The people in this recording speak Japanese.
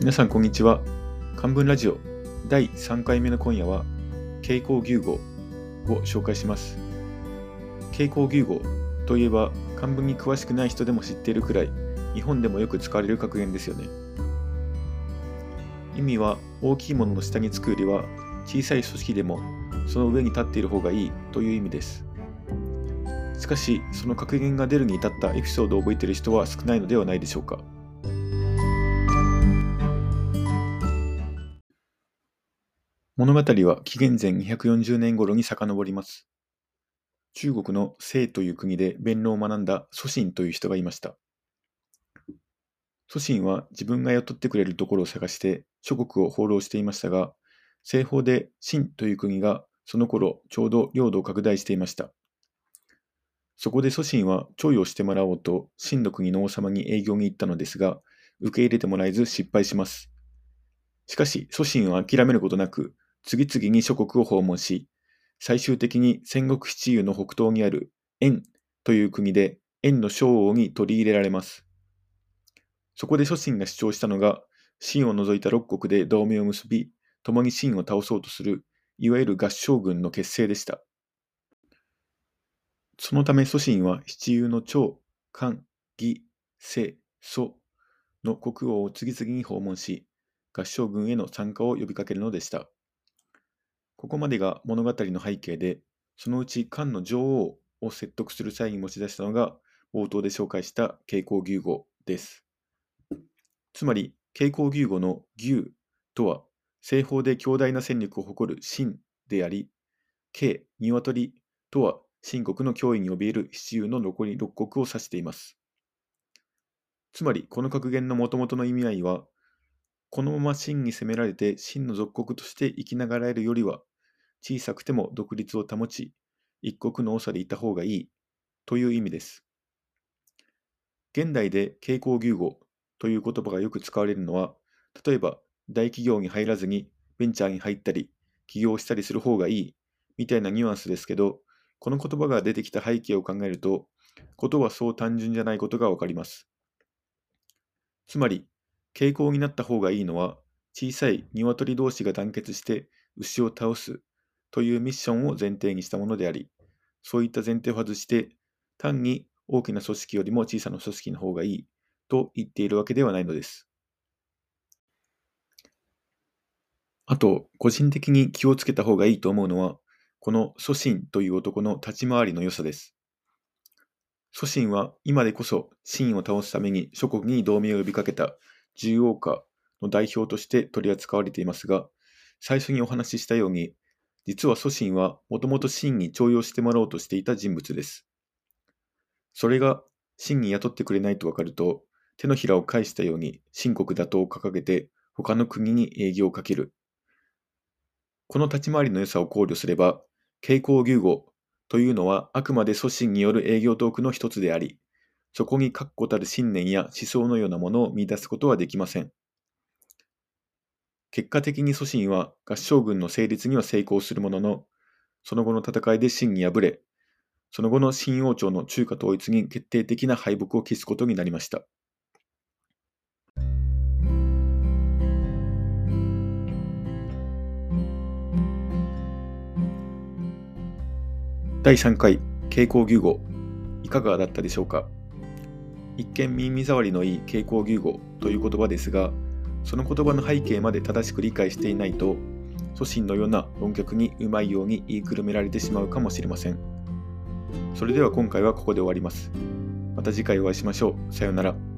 皆さんこんにちは。漢文ラジオ第3回目の今夜は傾向牛語を紹介します。傾向牛語といえば漢文に詳しくない人でも知っているくらい日本でもよく使われる格言ですよね。意味は大きいものの下につくよりは小さい組織でもその上に立っている方がいいという意味です。しかしその格言が出るに至ったエピソードを覚えている人は少ないのではないでしょうか。物語は紀元前240年頃に遡ります。中国の清という国で弁論を学んだ祖神という人がいました。祖神は自分が雇ってくれるところを探して諸国を放浪していましたが、西方で秦という国がその頃ちょうど領土を拡大していました。そこで祖神は徴用してもらおうと秦の国の王様に営業に行ったのですが、受け入れてもらえず失敗します。しかし祖神は諦めることなく、次々に諸国を訪問し、最終的に戦国七雄の北東にある円という国で円の将王に取り入れられます。そこで祖神が主張したのが、秦を除いた六国で同盟を結び、共に秦を倒そうとする、いわゆる合将軍の結成でした。そのため祖神は七雄の長、漢、義、清、祖の国王を次々に訪問し、合将軍への参加を呼びかけるのでした。ここまでが物語の背景で、そのうち漢の女王を説得する際に持ち出したのが、冒頭で紹介した傾向牛語です。つまり、傾向牛語の牛とは、西方で強大な戦力を誇る秦であり、慶、鶏とは、秦国の脅威に怯える七雄の残り六国を指しています。つまり、この格言のもともとの意味合いは、このまま秦に攻められて秦の属国として生きながらえるよりは、小さくても独立を保ち、一国の長でいた方がいいという意味です。現代で傾向牛語という言葉がよく使われるのは、例えば大企業に入らずにベンチャーに入ったり、起業したりする方がいいみたいなニュアンスですけど、この言葉が出てきた背景を考えると、ことはそう単純じゃないことがわかります。つまり、傾向になった方がいいのは、小さい鶏同士が団結して牛を倒すというミッションを前提にしたものであり、そういった前提を外して、単に大きな組織よりも小さな組織の方がいいと言っているわけではないのです。あと、個人的に気をつけた方がいいと思うのは、この祖神という男の立ち回りの良さです。祖神は今でこそ秦を倒すために諸国に同盟を呼びかけた重王家の代表として取り扱われていますが、最初にお話ししたように、実は祖神はもともと秦に徴用してもらおうとしていた人物です。それが秦に雇ってくれないと分かると、手のひらを返したように秦国打倒を掲げて他の国に営業をかける。この立ち回りの良さを考慮すれば、傾向牛語というのはあくまで祖神による営業トークの一つであり、そこに確固たる信念や思想のようなものを見出すことはできません。結果的に祖神は合将軍の成立には成功するものの、その後の戦いで秦に敗れ、その後の秦王朝の中華統一に決定的な敗北を喫すことになりました。第3回傾向牛語いかがだったでしょうか？一見耳障りのいい傾向牛語という言葉ですがその言葉の背景まで正しく理解していないと、祖神のような論客にうまいように言いくるめられてしまうかもしれません。それでは今回はここで終わります。また次回お会いしましょう。さようなら。